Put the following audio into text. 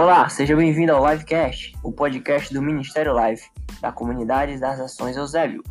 Olá, seja bem-vindo ao Livecast, o podcast do Ministério Live, da Comunidade das Ações Eusébio.